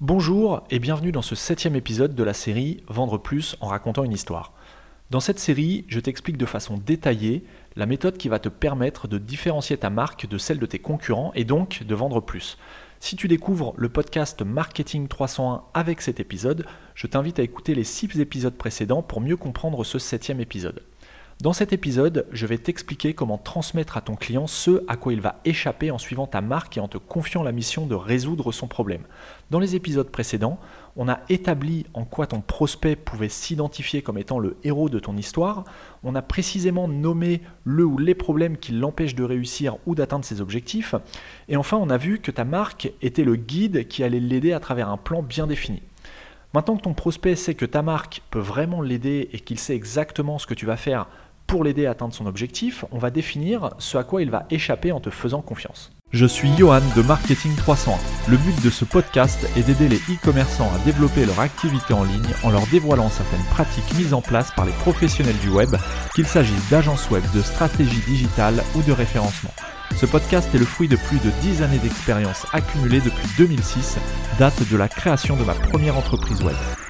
Bonjour et bienvenue dans ce septième épisode de la série Vendre plus en racontant une histoire. Dans cette série, je t'explique de façon détaillée la méthode qui va te permettre de différencier ta marque de celle de tes concurrents et donc de vendre plus. Si tu découvres le podcast Marketing 301 avec cet épisode, je t'invite à écouter les six épisodes précédents pour mieux comprendre ce septième épisode. Dans cet épisode, je vais t'expliquer comment transmettre à ton client ce à quoi il va échapper en suivant ta marque et en te confiant la mission de résoudre son problème. Dans les épisodes précédents, on a établi en quoi ton prospect pouvait s'identifier comme étant le héros de ton histoire, on a précisément nommé le ou les problèmes qui l'empêchent de réussir ou d'atteindre ses objectifs, et enfin on a vu que ta marque était le guide qui allait l'aider à travers un plan bien défini. Maintenant que ton prospect sait que ta marque peut vraiment l'aider et qu'il sait exactement ce que tu vas faire pour l'aider à atteindre son objectif, on va définir ce à quoi il va échapper en te faisant confiance. Je suis Johan de Marketing 301. Le but de ce podcast est d'aider les e-commerçants à développer leur activité en ligne en leur dévoilant certaines pratiques mises en place par les professionnels du web, qu'il s'agisse d'agences web, de stratégie digitale ou de référencement. Ce podcast est le fruit de plus de 10 années d'expérience accumulée depuis 2006, date de la création de ma première entreprise web.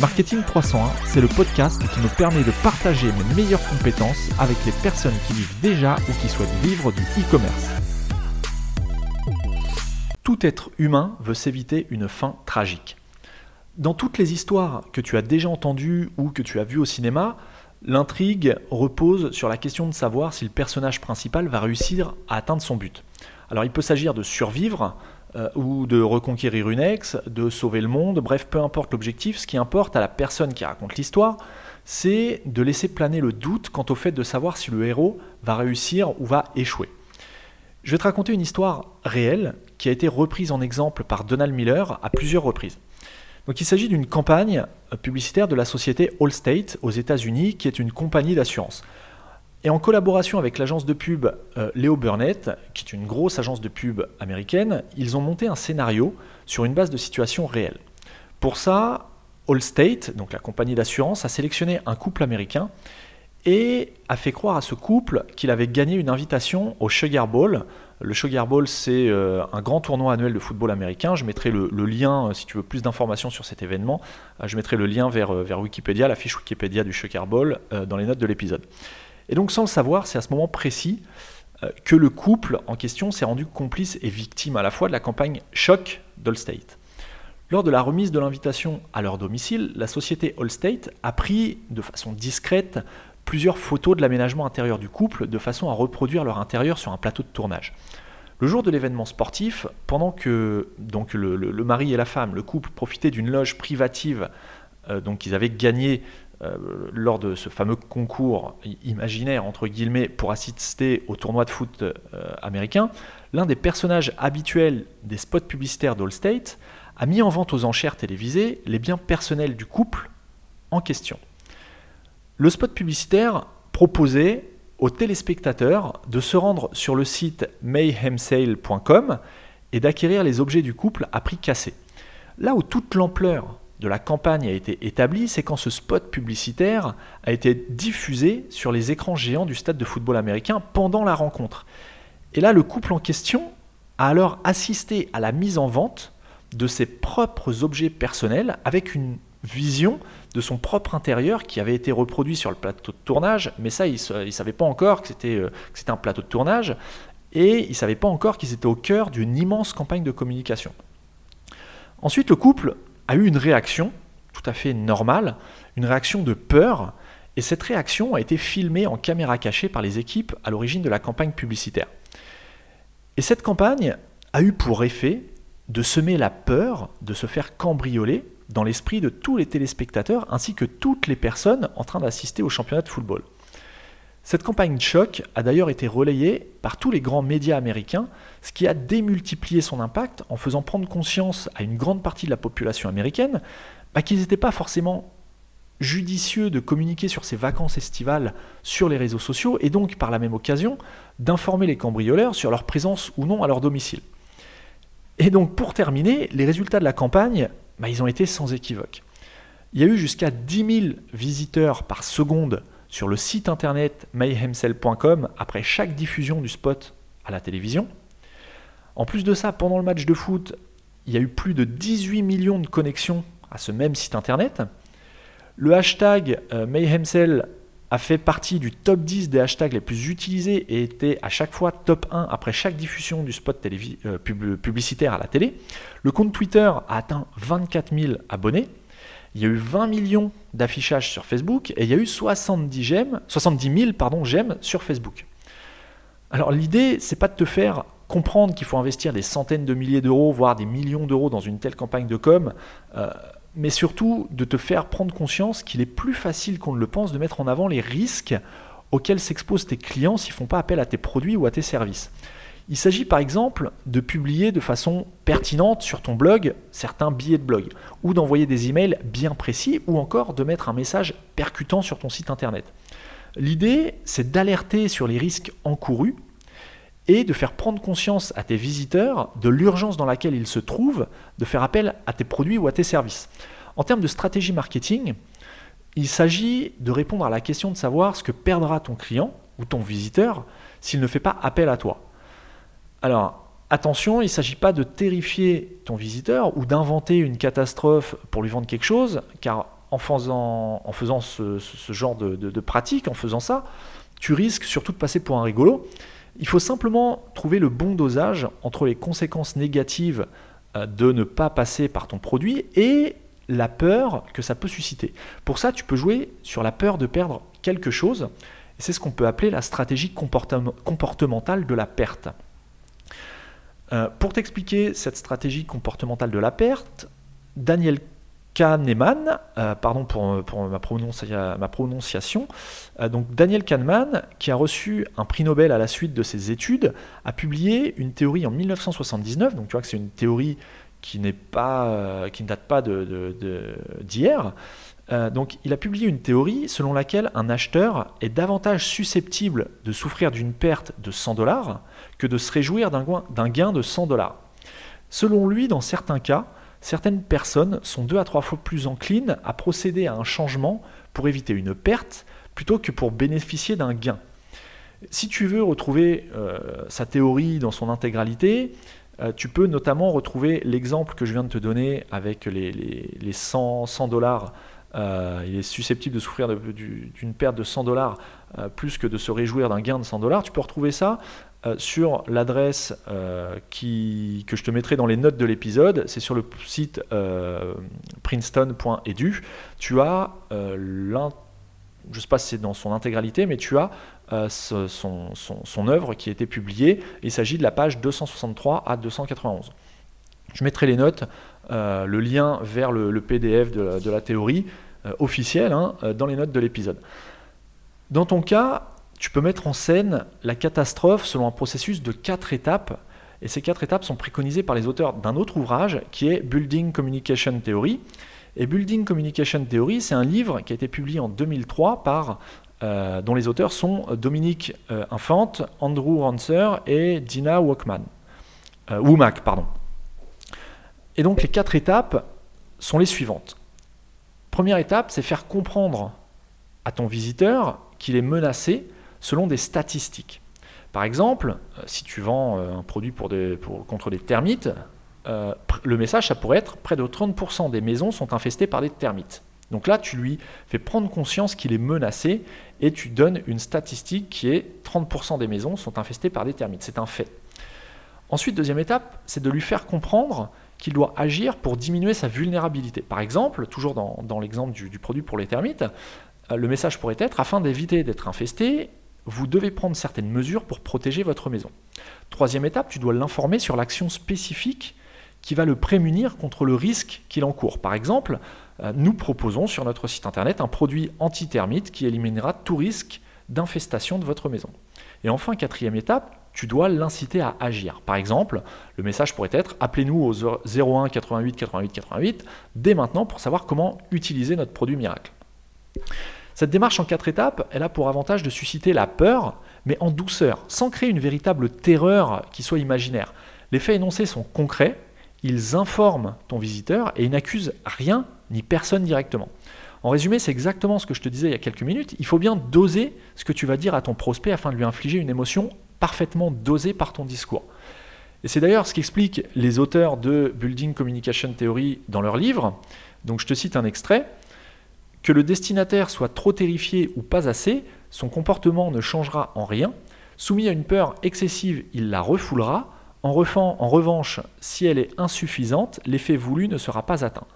Marketing 301, c'est le podcast qui me permet de partager mes meilleures compétences avec les personnes qui vivent déjà ou qui souhaitent vivre du e-commerce. Tout être humain veut s'éviter une fin tragique. Dans toutes les histoires que tu as déjà entendues ou que tu as vues au cinéma, l'intrigue repose sur la question de savoir si le personnage principal va réussir à atteindre son but. Alors il peut s'agir de survivre, euh, ou de reconquérir une ex, de sauver le monde, bref, peu importe l'objectif, ce qui importe à la personne qui raconte l'histoire, c'est de laisser planer le doute quant au fait de savoir si le héros va réussir ou va échouer. Je vais te raconter une histoire réelle qui a été reprise en exemple par Donald Miller à plusieurs reprises. Donc il s'agit d'une campagne publicitaire de la société Allstate aux États-Unis, qui est une compagnie d'assurance. Et en collaboration avec l'agence de pub euh, Léo Burnett, qui est une grosse agence de pub américaine, ils ont monté un scénario sur une base de situation réelle. Pour ça, Allstate, donc la compagnie d'assurance, a sélectionné un couple américain et a fait croire à ce couple qu'il avait gagné une invitation au Sugar Bowl. Le Sugar Bowl, c'est euh, un grand tournoi annuel de football américain. Je mettrai le, lien, euh, si tu veux plus d'informations sur cet événement, je mettrai le lien vers, vers Wikipédia, la fiche Wikipédia du Sugar Bowl, dans les notes de l'épisode. Et donc sans le savoir, c'est à ce moment précis euh, que le couple en question s'est rendu complice et victime à la fois de la campagne choc d'Allstate. Lors de la remise de l'invitation à leur domicile, la société Allstate a pris de façon discrète plusieurs photos de l'aménagement intérieur du couple de façon à reproduire leur intérieur sur un plateau de tournage. Le jour de l'événement sportif, pendant que donc le, mari et la femme, le couple, profitaient d'une loge privative euh, donc ils avaient gagné euh, lors de ce fameux concours imaginaire, entre guillemets, pour assister au tournoi de foot euh, américain, l'un des personnages habituels des spots publicitaires d'Allstate a mis en vente aux enchères télévisées les biens personnels du couple en question. Le spot publicitaire proposait aux téléspectateurs de se rendre sur le site mayhemsale.com et d'acquérir les objets du couple à prix cassé. Là où toute l'ampleur de la campagne a été établie, c'est quand ce spot publicitaire a été diffusé sur les écrans géants du stade de football américain pendant la rencontre. Et là, le couple en question a alors assisté à la mise en vente de ses propres objets personnels avec une vision de son propre intérieur qui avait été reproduit sur le plateau de tournage, mais ça, il ne savait pas encore que c'était euh, un plateau de tournage, et il ne savait pas encore qu'ils étaient au cœur d'une immense campagne de communication. Ensuite, le couple a eu une réaction tout à fait normale, une réaction de peur, et cette réaction a été filmée en caméra cachée par les équipes à l'origine de la campagne publicitaire. Et cette campagne a eu pour effet de semer la peur de se faire cambrioler dans l'esprit de tous les téléspectateurs ainsi que toutes les personnes en train d'assister au championnat de football. Cette campagne de choc a d'ailleurs été relayée par tous les grands médias américains, ce qui a démultiplié son impact en faisant prendre conscience à une grande partie de la population américaine bah, qu'ils n'étaient pas forcément judicieux de communiquer sur ses vacances estivales sur les réseaux sociaux et donc par la même occasion d'informer les cambrioleurs sur leur présence ou non à leur domicile. Et donc pour terminer, les résultats de la campagne, bah, ils ont été sans équivoque. Il y a eu jusqu'à 10 000 visiteurs par seconde sur le site internet mayhemcell.com après chaque diffusion du spot à la télévision. En plus de ça, pendant le match de foot, il y a eu plus de 18 millions de connexions à ce même site internet. Le hashtag euh, Mayhemcell a fait partie du top 10 des hashtags les plus utilisés et était à chaque fois top 1 après chaque diffusion du spot euh, publicitaire à la télé. Le compte Twitter a atteint 24 000 abonnés. Il y a eu 20 millions d'affichages sur Facebook et il y a eu 70, j'aime, 70 000 pardon, j'aime sur Facebook. Alors l'idée, c'est pas de te faire comprendre qu'il faut investir des centaines de milliers d'euros, voire des millions d'euros dans une telle campagne de com, euh, mais surtout de te faire prendre conscience qu'il est plus facile qu'on ne le pense de mettre en avant les risques auxquels s'exposent tes clients s'ils ne font pas appel à tes produits ou à tes services. Il s'agit par exemple de publier de façon pertinente sur ton blog certains billets de blog, ou d'envoyer des emails bien précis, ou encore de mettre un message percutant sur ton site internet. L'idée, c'est d'alerter sur les risques encourus et de faire prendre conscience à tes visiteurs de l'urgence dans laquelle ils se trouvent de faire appel à tes produits ou à tes services. En termes de stratégie marketing, il s'agit de répondre à la question de savoir ce que perdra ton client ou ton visiteur s'il ne fait pas appel à toi. Alors, attention, il ne s'agit pas de terrifier ton visiteur ou d'inventer une catastrophe pour lui vendre quelque chose, car en faisant, ce, genre de, pratique, en faisant ça, tu risques surtout de passer pour un rigolo. Il faut simplement trouver le bon dosage entre les conséquences négatives euh, de ne pas passer par ton produit et la peur que ça peut susciter. Pour ça, tu peux jouer sur la peur de perdre quelque chose. C'est ce qu'on peut appeler la stratégie comportementale de la perte. Euh, pour t'expliquer cette stratégie comportementale de la perte, Daniel Kahneman, euh, pardon pour, ma, prononciation, euh, donc Daniel Kahneman, qui a reçu un prix Nobel à la suite de ses études, a publié une théorie en 1979, donc tu vois que c'est une théorie qui, pas, qui ne date pas d'hier, donc il a publié une théorie selon laquelle un acheteur est davantage susceptible de souffrir d'une perte de 100 dollars que de se réjouir d'un gain de 100 dollars. Selon lui, dans certains cas, certaines personnes sont deux à trois fois plus enclines à procéder à un changement pour éviter une perte plutôt que pour bénéficier d'un gain. Si tu veux retrouver euh, sa théorie dans son intégralité, euh, tu peux notamment retrouver l'exemple que je viens de te donner avec les, les, 100 dollars. Euh, il est susceptible de souffrir d'une perte de 100 dollars plus que de se réjouir d'un gain de 100 dollars. Tu peux retrouver ça euh, sur l'adresse euh, que je te mettrai dans les notes de l'épisode, c'est sur le site euh, princeton.edu. Tu as je ne sais pas si c'est dans son intégralité, mais tu as son, œuvre qui a été publiée. Il s'agit de la page 263 à 291. Je mettrai les notes, le lien vers le, PDF de, la théorie officielle hein, dans les notes de l'épisode. Dans ton cas, tu peux mettre en scène la catastrophe selon un processus de quatre étapes. Et ces quatre étapes sont préconisées par les auteurs d'un autre ouvrage qui est Building Communication Theory. Et Building Communication Theory, c'est un livre qui a été publié en 2003 par, euh, dont les auteurs sont Dominique euh, Infante, Andrew Rancer et Dina Walkman. Euh, Womack, pardon. Et donc les quatre étapes sont les suivantes. Première étape, c'est faire comprendre à ton visiteur qu'il est menacé selon des statistiques. Par exemple, euh, si tu vends euh, un produit contre des termites, euh, le message, ça pourrait être près de 30% des maisons sont infestées par des termites. Donc là, tu lui fais prendre conscience qu'il est menacé et tu donnes une statistique qui est 30% des maisons sont infestées par des termites. C'est un fait. Ensuite, deuxième étape, c'est de lui faire comprendre qu'il doit agir pour diminuer sa vulnérabilité. Par exemple, toujours dans, l'exemple du, du, produit pour les termites, le message pourrait être, afin d'éviter d'être infesté, vous devez prendre certaines mesures pour protéger votre maison. Troisième étape, tu dois l'informer sur l'action spécifique qui va le prémunir contre le risque qu'il encourt. Par exemple, euh, nous proposons sur notre site internet un produit anti-termite qui éliminera tout risque d'infestation de votre maison. Et enfin, quatrième étape, tu dois l'inciter à agir. Par exemple, le message pourrait être appelez-nous au 01 88 88 88 dès maintenant pour savoir comment utiliser notre produit miracle. Cette démarche en quatre étapes, elle a pour avantage de susciter la peur, mais en douceur, sans créer une véritable terreur qui soit imaginaire. Les faits énoncés sont concrets, ils informent ton visiteur et ils n'accusent rien ni personne directement. En résumé, c'est exactement ce que je te disais il y a quelques minutes. Il faut bien doser ce que tu vas dire à ton prospect afin de lui infliger une émotion parfaitement dosée par ton discours. Et c'est d'ailleurs ce qu'expliquent les auteurs de Building Communication Theory dans leur livre. Donc je te cite un extrait. Que le destinataire soit trop terrifié ou pas assez, son comportement ne changera en rien. Soumis à une peur excessive, il la refoulera. En revanche, si elle est insuffisante, l'effet voulu ne sera pas atteint.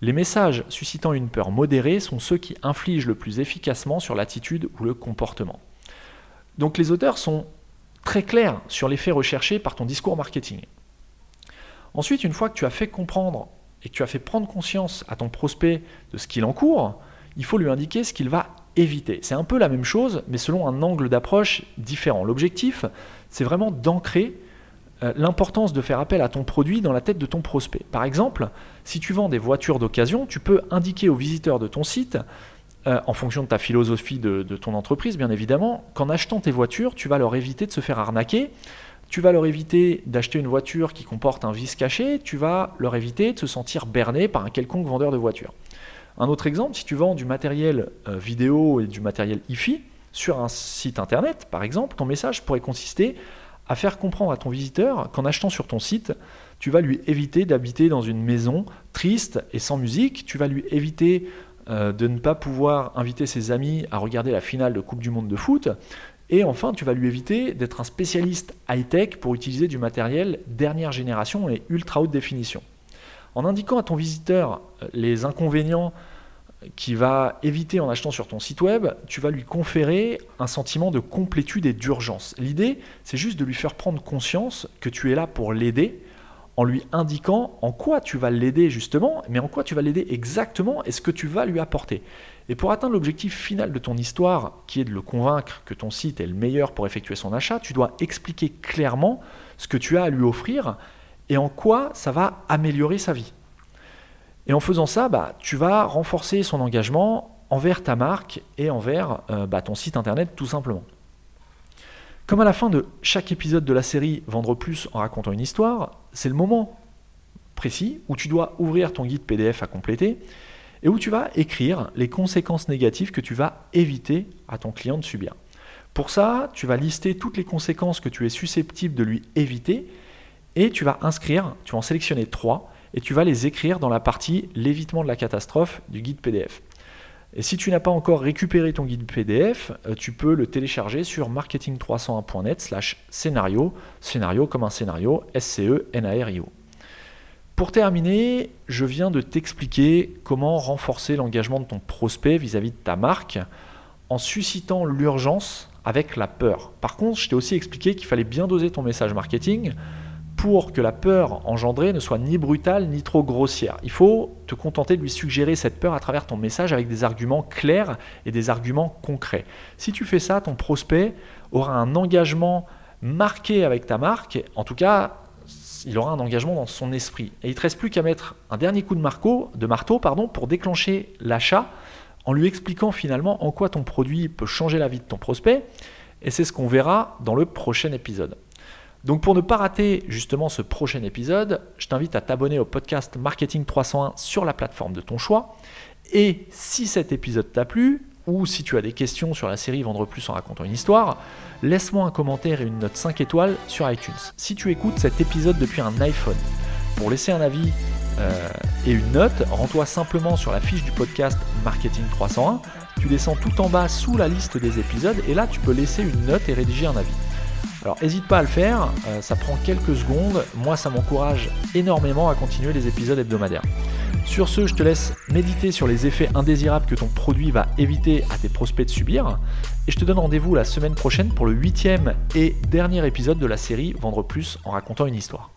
Les messages suscitant une peur modérée sont ceux qui infligent le plus efficacement sur l'attitude ou le comportement. Donc les auteurs sont très clairs sur l'effet recherché par ton discours marketing. Ensuite, une fois que tu as fait comprendre et que tu as fait prendre conscience à ton prospect de ce qu'il encourt, il faut lui indiquer ce qu'il va éviter. C'est un peu la même chose, mais selon un angle d'approche différent. L'objectif, c'est vraiment d'ancrer euh, l'importance de faire appel à ton produit dans la tête de ton prospect. Par exemple, si tu vends des voitures d'occasion, tu peux indiquer aux visiteurs de ton site, euh, en fonction de ta philosophie de, ton entreprise, bien évidemment, qu'en achetant tes voitures, tu vas leur éviter de se faire arnaquer, tu vas leur éviter d'acheter une voiture qui comporte un vice caché, tu vas leur éviter de se sentir berné par un quelconque vendeur de voitures. Un autre exemple, si tu vends du matériel euh, vidéo et du matériel IFI sur un site internet, par exemple, ton message pourrait consister à faire comprendre à ton visiteur qu'en achetant sur ton site, tu vas lui éviter d'habiter dans une maison triste et sans musique, tu vas lui éviter euh, de ne pas pouvoir inviter ses amis à regarder la finale de Coupe du Monde de foot, et enfin tu vas lui éviter d'être un spécialiste high-tech pour utiliser du matériel dernière génération et ultra haute définition. En indiquant à ton visiteur euh, les inconvénients qui va éviter en achetant sur ton site web, tu vas lui conférer un sentiment de complétude et d'urgence. L'idée, c'est juste de lui faire prendre conscience que tu es là pour l'aider en lui indiquant en quoi tu vas l'aider justement, mais en quoi tu vas l'aider exactement et ce que tu vas lui apporter. Et pour atteindre l'objectif final de ton histoire, qui est de le convaincre que ton site est le meilleur pour effectuer son achat, tu dois expliquer clairement ce que tu as à lui offrir et en quoi ça va améliorer sa vie. Et en faisant ça, bah, tu vas renforcer son engagement envers ta marque et envers euh, bah, ton site internet tout simplement. Comme à la fin de chaque épisode de la série Vendre plus en racontant une histoire, c'est le moment précis où tu dois ouvrir ton guide PDF à compléter et où tu vas écrire les conséquences négatives que tu vas éviter à ton client de subir. Pour ça, tu vas lister toutes les conséquences que tu es susceptible de lui éviter et tu vas inscrire, tu vas en sélectionner trois et tu vas les écrire dans la partie l'évitement de la catastrophe du guide PDF. Et si tu n'as pas encore récupéré ton guide PDF, euh, tu peux le télécharger sur marketing301.net slash scénario, scénario comme un scénario, S-C-E-N-A-R-I-O. Pour terminer, je viens de t'expliquer comment renforcer l'engagement de ton prospect vis-à-vis -vis de ta marque en suscitant l'urgence avec la peur. Par contre, je t'ai aussi expliqué qu'il fallait bien doser ton message marketing pour que la peur engendrée ne soit ni brutale ni trop grossière. Il faut te contenter de lui suggérer cette peur à travers ton message avec des arguments clairs et des arguments concrets. Si tu fais ça, ton prospect aura un engagement marqué avec ta marque, en tout cas, il aura un engagement dans son esprit. Et il ne te reste plus qu'à mettre un dernier coup de, marteau, pour déclencher l'achat en lui expliquant finalement en quoi ton produit peut changer la vie de ton prospect. Et c'est ce qu'on verra dans le prochain épisode. Donc pour ne pas rater justement ce prochain épisode, je t'invite à t'abonner au podcast Marketing 301 sur la plateforme de ton choix. Et si cet épisode t'a plu, ou si tu as des questions sur la série Vendre plus en racontant une histoire, laisse-moi un commentaire et une note 5 étoiles sur iTunes. Si tu écoutes cet épisode depuis un iPhone, pour laisser un avis euh, et une note, rends-toi simplement sur la fiche du podcast Marketing 301. Tu descends tout en bas sous la liste des épisodes et là tu peux laisser une note et rédiger un avis. Alors n'hésite pas à le faire, euh, ça prend quelques secondes, moi ça m'encourage énormément à continuer les épisodes hebdomadaires. Sur ce, je te laisse méditer sur les effets indésirables que ton produit va éviter à tes prospects de subir, et je te donne rendez-vous la semaine prochaine pour le huitième et dernier épisode de la série Vendre plus en racontant une histoire.